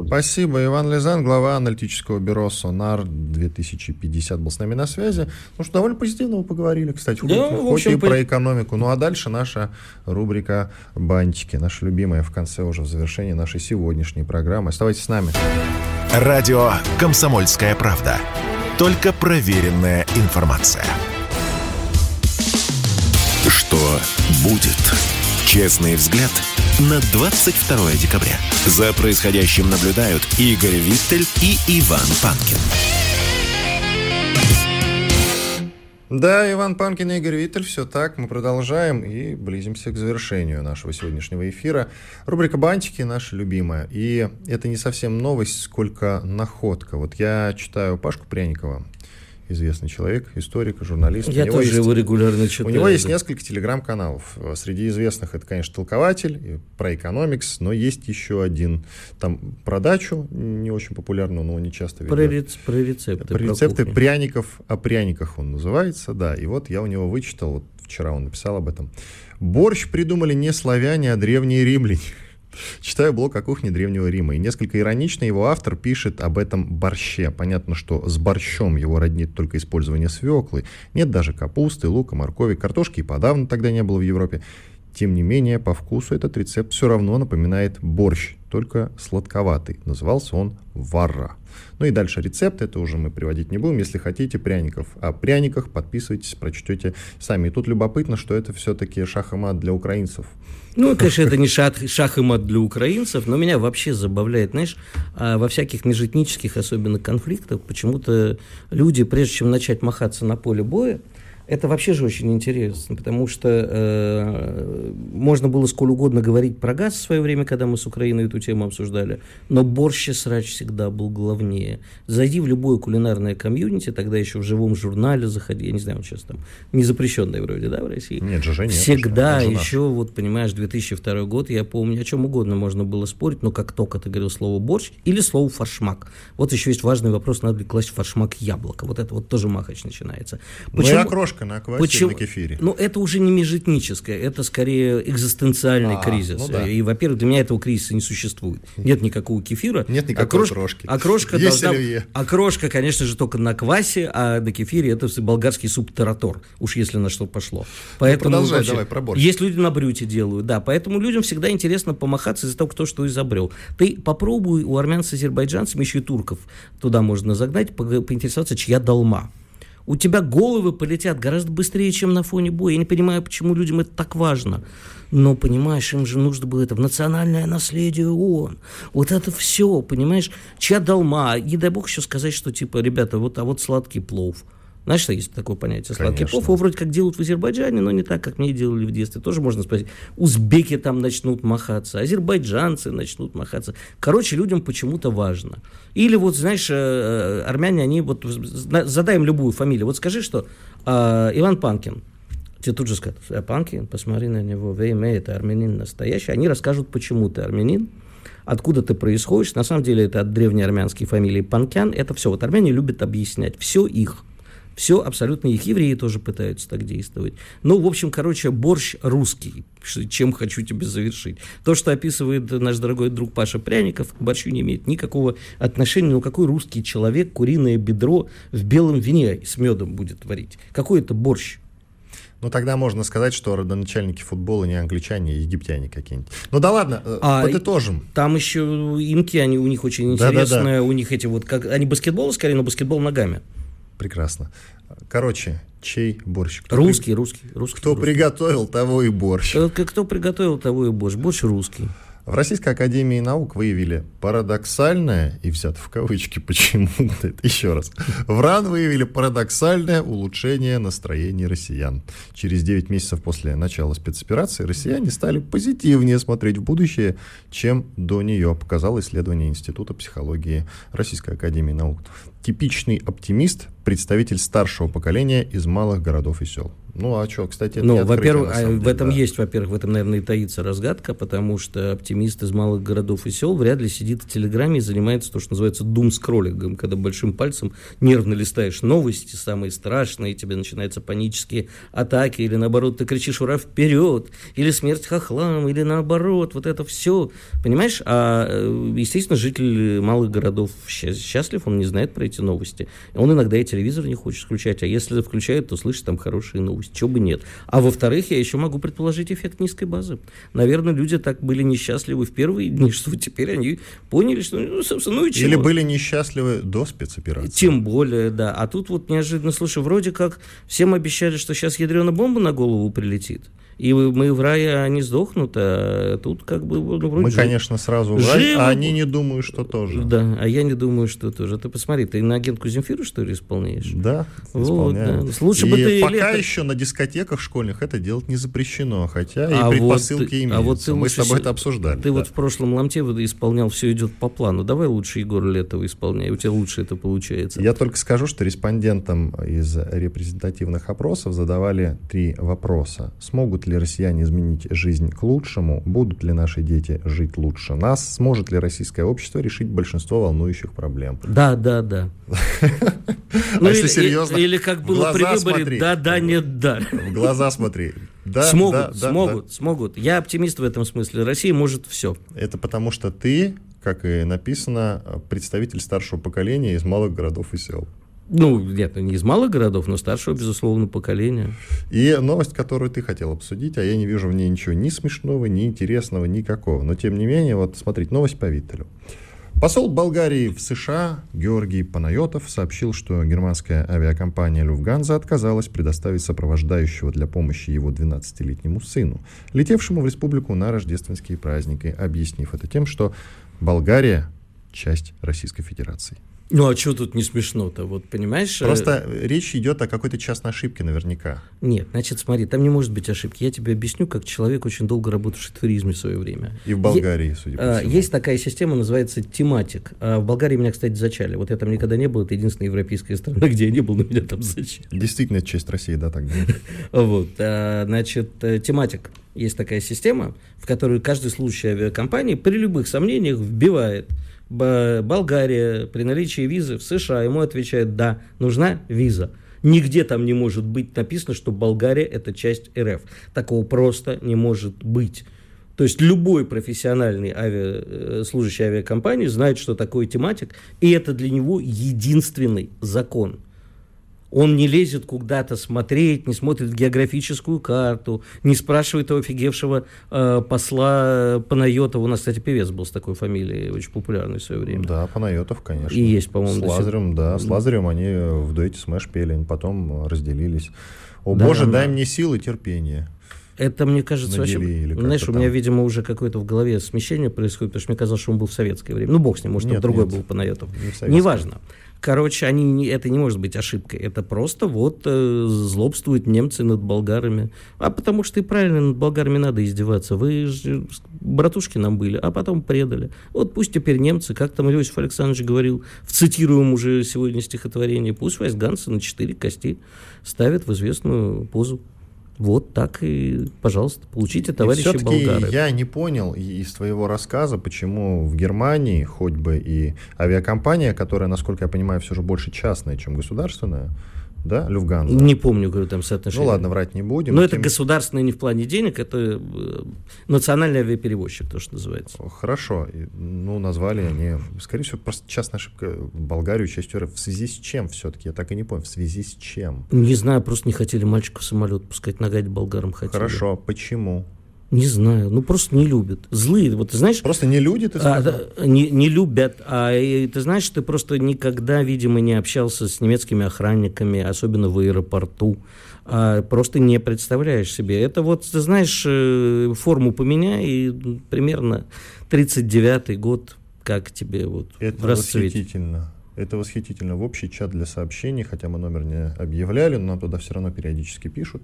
Спасибо. Иван Лизан, глава аналитического бюро «Сонар» 2050 был с нами на связи. Ну что, довольно позитивно мы поговорили, кстати, да, хоть, общем, хоть и по... про экономику. Ну а дальше наша рубрика «Бантики», наша любимая в конце уже в завершении нашей сегодняшней программы. Оставайтесь с нами. Радио «Комсомольская правда». Только проверенная информация. Что будет? Честный взгляд на 22 декабря. За происходящим наблюдают Игорь Виттель и Иван Панкин. Да, Иван Панкин и Игорь Виттель, все так, мы продолжаем и близимся к завершению нашего сегодняшнего эфира. Рубрика «Бантики» наша любимая, и это не совсем новость, сколько находка. Вот я читаю Пашку Пряникова, известный человек, историк, журналист. Я тоже есть, его регулярно читаю. У него есть несколько телеграм-каналов. Среди известных это, конечно, «Толкователь», про экономикс, но есть еще один. Там про дачу, не очень популярную, но не часто видно. Про, рец, про рецепты. Про рецепты про пряников о пряниках он называется, да. И вот я у него вычитал, вот вчера он написал об этом. Борщ придумали не славяне, а древние римляне. Читаю блог о кухне Древнего Рима, и несколько иронично его автор пишет об этом борще. Понятно, что с борщом его роднит только использование свеклы. Нет даже капусты, лука, моркови, картошки и подавно тогда не было в Европе. Тем не менее, по вкусу этот рецепт все равно напоминает борщ, только сладковатый. Назывался он варра. Ну и дальше рецепт, это уже мы приводить не будем. Если хотите пряников о пряниках, подписывайтесь, прочтете сами. И тут любопытно, что это все-таки шах и мат для украинцев. Ну, конечно, это не шах, шах и мат для украинцев, но меня вообще забавляет, знаешь, а во всяких межэтнических, особенно конфликтах, почему-то люди, прежде чем начать махаться на поле боя, это вообще же очень интересно, потому что э, можно было сколь угодно говорить про газ в свое время, когда мы с Украиной эту тему обсуждали, но борщ и срач всегда был главнее. Зайди в любое кулинарное комьюнити, тогда еще в живом журнале заходи, я не знаю, он сейчас там не запрещенный вроде, да, в России? Нет, же нет. Всегда еще, вот понимаешь, 2002 год, я помню, о чем угодно можно было спорить, но как только ты говорил слово борщ или слово фаршмак. Вот еще есть важный вопрос, надо ли класть фаршмак яблоко. Вот это вот тоже махач начинается. Почему? Ну и окрошка Картошка на квасе Почему? на кефире. Ну, это уже не межэтническое, это скорее экзистенциальный а, кризис. Ну, да. И, во-первых, для меня этого кризиса не существует. Нет никакого кефира. Нет никакой окрош... крошки. Окрошка, Есть должна... окрошка, конечно же, только на квасе, а на кефире это болгарский суп таратор, уж если на что пошло. Поэтому, ну, продолжай, вообще, давай, про борщ. Есть люди на брюте делают, да, поэтому людям всегда интересно помахаться из-за того, кто что изобрел. Ты попробуй у армян с азербайджанцами, еще и турков туда можно загнать, поинтересоваться, чья долма у тебя головы полетят гораздо быстрее, чем на фоне боя. Я не понимаю, почему людям это так важно. Но, понимаешь, им же нужно было это в национальное наследие ООН. Вот это все, понимаешь, чья долма. Не дай бог еще сказать, что типа, ребята, вот, а вот сладкий плов – знаешь, что есть такое понятие сладкий плов? Его вроде как делают в Азербайджане, но не так, как мне делали в детстве. Тоже можно спросить. Узбеки там начнут махаться, азербайджанцы начнут махаться. Короче, людям почему-то важно. Или вот, знаешь, э, э, армяне, они вот, задаем любую фамилию. Вот скажи, что э, Иван Панкин, тебе тут же скажут, э, Панкин, посмотри на него, ВМЭ, это армянин настоящий. Они расскажут, почему ты армянин, откуда ты происходишь. На самом деле это от древней армянской фамилии Панкян. Это все. Вот армяне любят объяснять. Все их. Все абсолютно их евреи тоже пытаются так действовать. Ну, в общем, короче, борщ русский, чем хочу тебе завершить. То, что описывает наш дорогой друг Паша Пряников, к борщу не имеет никакого отношения. Ну, какой русский человек куриное бедро в белом вине с медом будет варить? Какой это борщ? Ну, тогда можно сказать, что родоначальники футбола не англичане, а египтяне какие-нибудь. Ну да ладно, э, а, подытожим. Там еще инки, они у них очень интересные, да, да, да. у них эти вот, как, они баскетбол скорее, но баскетбол ногами. Прекрасно. Короче, чей борщ? Кто русский, при... русский, русский. Кто русский. приготовил, того и борщ. Кто, кто приготовил, того и борщ. Борщ русский. В Российской Академии Наук выявили парадоксальное, и взято в кавычки почему-то, еще раз, в РАН выявили парадоксальное улучшение настроения россиян. Через 9 месяцев после начала спецоперации россияне стали позитивнее смотреть в будущее, чем до нее, показало исследование Института психологии Российской Академии Наук. Типичный оптимист, представитель старшего поколения из малых городов и сел. Ну, а что, кстати, это Ну, во-первых, а в этом да. есть, во-первых, в этом, наверное, и таится разгадка, потому что оптимист из малых городов и сел вряд ли сидит в Телеграме и занимается то, что называется дум-скроллингом, когда большим пальцем нервно листаешь новости, самые страшные, тебе начинаются панические атаки, или наоборот, ты кричишь «Ура, вперед!» или «Смерть хохлам!» или наоборот, вот это все, понимаешь? А, э, естественно, житель малых городов счастлив, он не знает про эти новости. Он иногда и телевизор не хочет включать, а если включает, то слышит там хорошие новости чего бы нет. А во-вторых, я еще могу предположить эффект низкой базы. Наверное, люди так были несчастливы в первые дни, что теперь они поняли, что, ну, собственно, ну и чего. Или были несчастливы до спецоперации. Тем более, да. А тут вот неожиданно, слушай, вроде как всем обещали, что сейчас ядрена бомба на голову прилетит и мы в рае, они сдохнут, а тут как бы... Ну, вроде мы, конечно, сразу в рай, а они не думают, что тоже. Да, а я не думаю, что тоже. Ты посмотри, ты на агентку Земфиру, что ли, исполняешь? Да, вот, да. Лучше и бы ты пока лето... еще на дискотеках школьных это делать не запрещено, хотя а и предпосылки вот, имеются. А вот ты мы с тобой это обсуждали. Ты да. вот в прошлом ломте исполнял «Все идет по плану». Давай лучше Егор Летова исполняй, у тебя лучше это получается. Я только скажу, что респондентам из репрезентативных опросов задавали три вопроса. Смогут ли россияне изменить жизнь к лучшему? Будут ли наши дети жить лучше нас? Сможет ли российское общество решить большинство волнующих проблем? Да, да, да. Ну, если серьезно, или как было при выборе, да, да, нет, да. В глаза смотри. Да, смогут, да, смогут, да. смогут. Я оптимист в этом смысле. Россия может все. Это потому что ты, как и написано, представитель старшего поколения из малых городов и сел. Ну, нет, не из малых городов, но старшего, безусловно, поколения. И новость, которую ты хотел обсудить, а я не вижу в ней ничего ни смешного, ни интересного, никакого. Но, тем не менее, вот смотрите, новость по Виттелю. Посол Болгарии в США Георгий Панайотов сообщил, что германская авиакомпания «Люфганза» отказалась предоставить сопровождающего для помощи его 12-летнему сыну, летевшему в республику на рождественские праздники, объяснив это тем, что Болгария – часть Российской Федерации. Ну а что тут не смешно-то? Вот понимаешь? Э, Просто речь идет о какой-то частной ошибке наверняка. Нет, значит, смотри, там не может быть ошибки. Я тебе объясню, как человек, очень долго работавший в туризме в свое время. И в Болгарии, е- судя по а, всему. Есть такая система, называется тематик. А в Болгарии меня, кстати, зачали. Вот я там никогда не был. Это единственная европейская страна, где я не был, но меня там зачали. Действительно, часть России, да, так Вот, а, значит, э, тематик. Есть такая система, в которую каждый случай авиакомпании при любых сомнениях вбивает – Болгария при наличии визы в США, ему отвечает, да, нужна виза. Нигде там не может быть написано, что Болгария это часть РФ. Такого просто не может быть. То есть любой профессиональный авиа, э, служащий авиакомпании знает, что такое тематик, и это для него единственный закон – он не лезет куда-то смотреть, не смотрит географическую карту, не спрашивает у офигевшего э, посла Панайотова. У нас, кстати, певец был с такой фамилией, очень популярный в свое время. Да, Панайотов, конечно. И есть, по-моему. С Лазарем, да. С Лазарем они в дуэте Смэш пели, потом разделились. О, да, Боже, да. дай мне силы, терпения. Это, мне кажется, вообще... Знаешь, у меня, видимо, уже какое-то в голове смещение происходит, потому что мне казалось, что он был в советское время. Ну, бог с ним, может, нет, другой нет, был Панайотов. Не Неважно. Короче, они, это не может быть ошибкой. Это просто вот э, злобствуют немцы над болгарами. А потому что и правильно над болгарами надо издеваться. Вы же братушки нам были, а потом предали. Вот пусть теперь немцы, как там Иосиф Александрович говорил, в цитируем уже сегодня стихотворение, пусть вайсганцы на четыре кости ставят в известную позу. Вот так и, пожалуйста, получите, товарищи и болгары. Я не понял из твоего рассказа, почему в Германии хоть бы и авиакомпания, которая, насколько я понимаю, все же больше частная, чем государственная, да, Люфганза? Не помню, говорю, там соотношение. Ну ладно, врать не будем. Но это тем... государственное не в плане денег, это э, национальный авиаперевозчик, то, что называется. Хорошо, ну назвали они, скорее всего, просто частная ошибка Болгарию частью В связи с чем все-таки? Я так и не понял, в связи с чем? Не знаю, просто не хотели мальчиков в самолет пускать, нагадить болгарам хотели. Хорошо, почему? Не знаю, ну просто не любят. Злые, вот ты знаешь... Просто не люди, ты сказал? А, не, не любят, а и, ты знаешь, ты просто никогда, видимо, не общался с немецкими охранниками, особенно в аэропорту. А, просто не представляешь себе. Это вот, ты знаешь, э, форму поменяй, и примерно 39-й год, как тебе вот Это восхитительно. Это восхитительно. В общий чат для сообщений, хотя мы номер не объявляли, но нам туда все равно периодически пишут.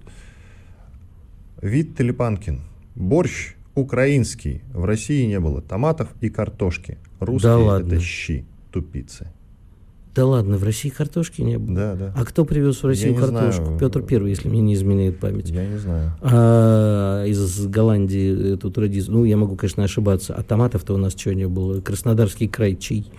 Вид Телепанкин. Борщ украинский. В России не было томатов и картошки. Русские да ладно. это щи, тупицы. Да ладно, в России картошки не было. Да, да. А кто привез в Россию картошку? знаю. Петр Первый, если мне не изменяет память. Я не знаю. А из Голландии эту традицию, ну, я могу, конечно, ошибаться, а томатов-то у нас что не было? Краснодарский край чей?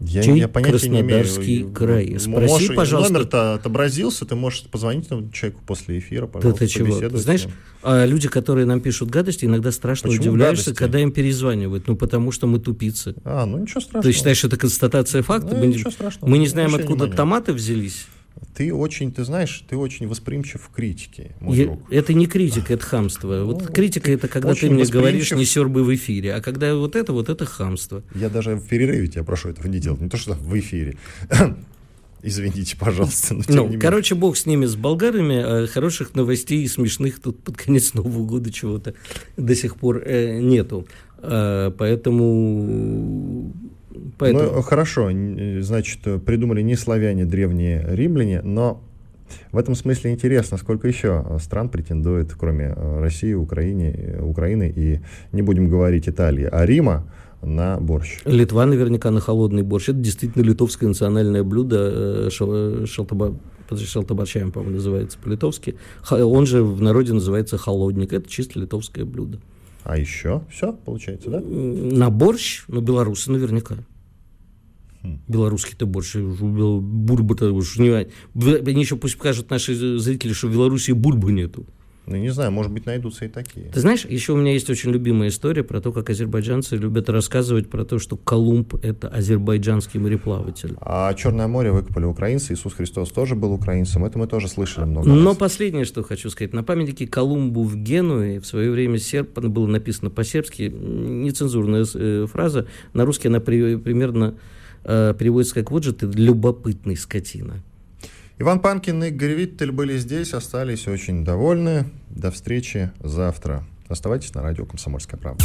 Я, Чей я понятия не имею. Краснодарский край? Спроси, можешь- пожалуйста. Номер-то отобразился, ты можешь позвонить этому человеку после эфира, пожалуйста, ты чего? Знаешь, а люди, которые нам пишут гадости, иногда страшно Почему удивляешься, гадости? когда им перезванивают. Ну, потому что мы тупицы. А, ну ничего страшного. Ты считаешь, это констатация факта? Ну, мы, ничего страшного. мы не знаем, откуда внимания. томаты взялись. Ты очень, ты знаешь, ты очень восприимчив к критике, мой Я- друг. это не критика, это хамство. Вот Ну, критика это когда ты мне говоришь, не сербы в эфире. А когда вот это, вот это хамство. Я даже в перерыве тебя прошу этого не делать, не то что в эфире. Извините, пожалуйста. Но Ну, менее. короче, бог с ними, с болгарами. а хороших новостей и смешных тут под конец Нового года чего-то до сих пор э, нету. А, поэтому... поэтому... Ну, хорошо, н- значит, придумали не славяне, древние римляне, но в этом смысле интересно, сколько еще стран претендует, кроме э, России, Украины, э, Украины и, не будем говорить Италии, а Рима на борщ. Литва наверняка на холодный борщ. Это действительно литовское национальное блюдо. э, Шалтабарчаем, по-моему, называется по-литовски. Он же в народе называется холодник. Это чисто литовское блюдо. А еще все, получается, да? На борщ, ну, белорусы наверняка. Хм. Белорусский-то борщ, бурба-то уж не... Они еще пусть скажут наши зрители, что в Беларуси бурбы нету. Ну, не знаю, может быть, найдутся и такие. Ты знаешь, еще у меня есть очень любимая история про то, как азербайджанцы любят рассказывать про то, что Колумб – это азербайджанский мореплаватель. А Черное море выкопали украинцы, Иисус Христос тоже был украинцем, это мы тоже слышали много Но раз. последнее, что хочу сказать. На памятнике Колумбу в Генуе в свое время серб, было написано по-сербски, нецензурная э, фраза. На русский она при- примерно э, переводится как «Вот же ты любопытный скотина». Иван Панкин и Игорь Виттель были здесь, остались очень довольны. До встречи завтра. Оставайтесь на радио «Комсомольская правда».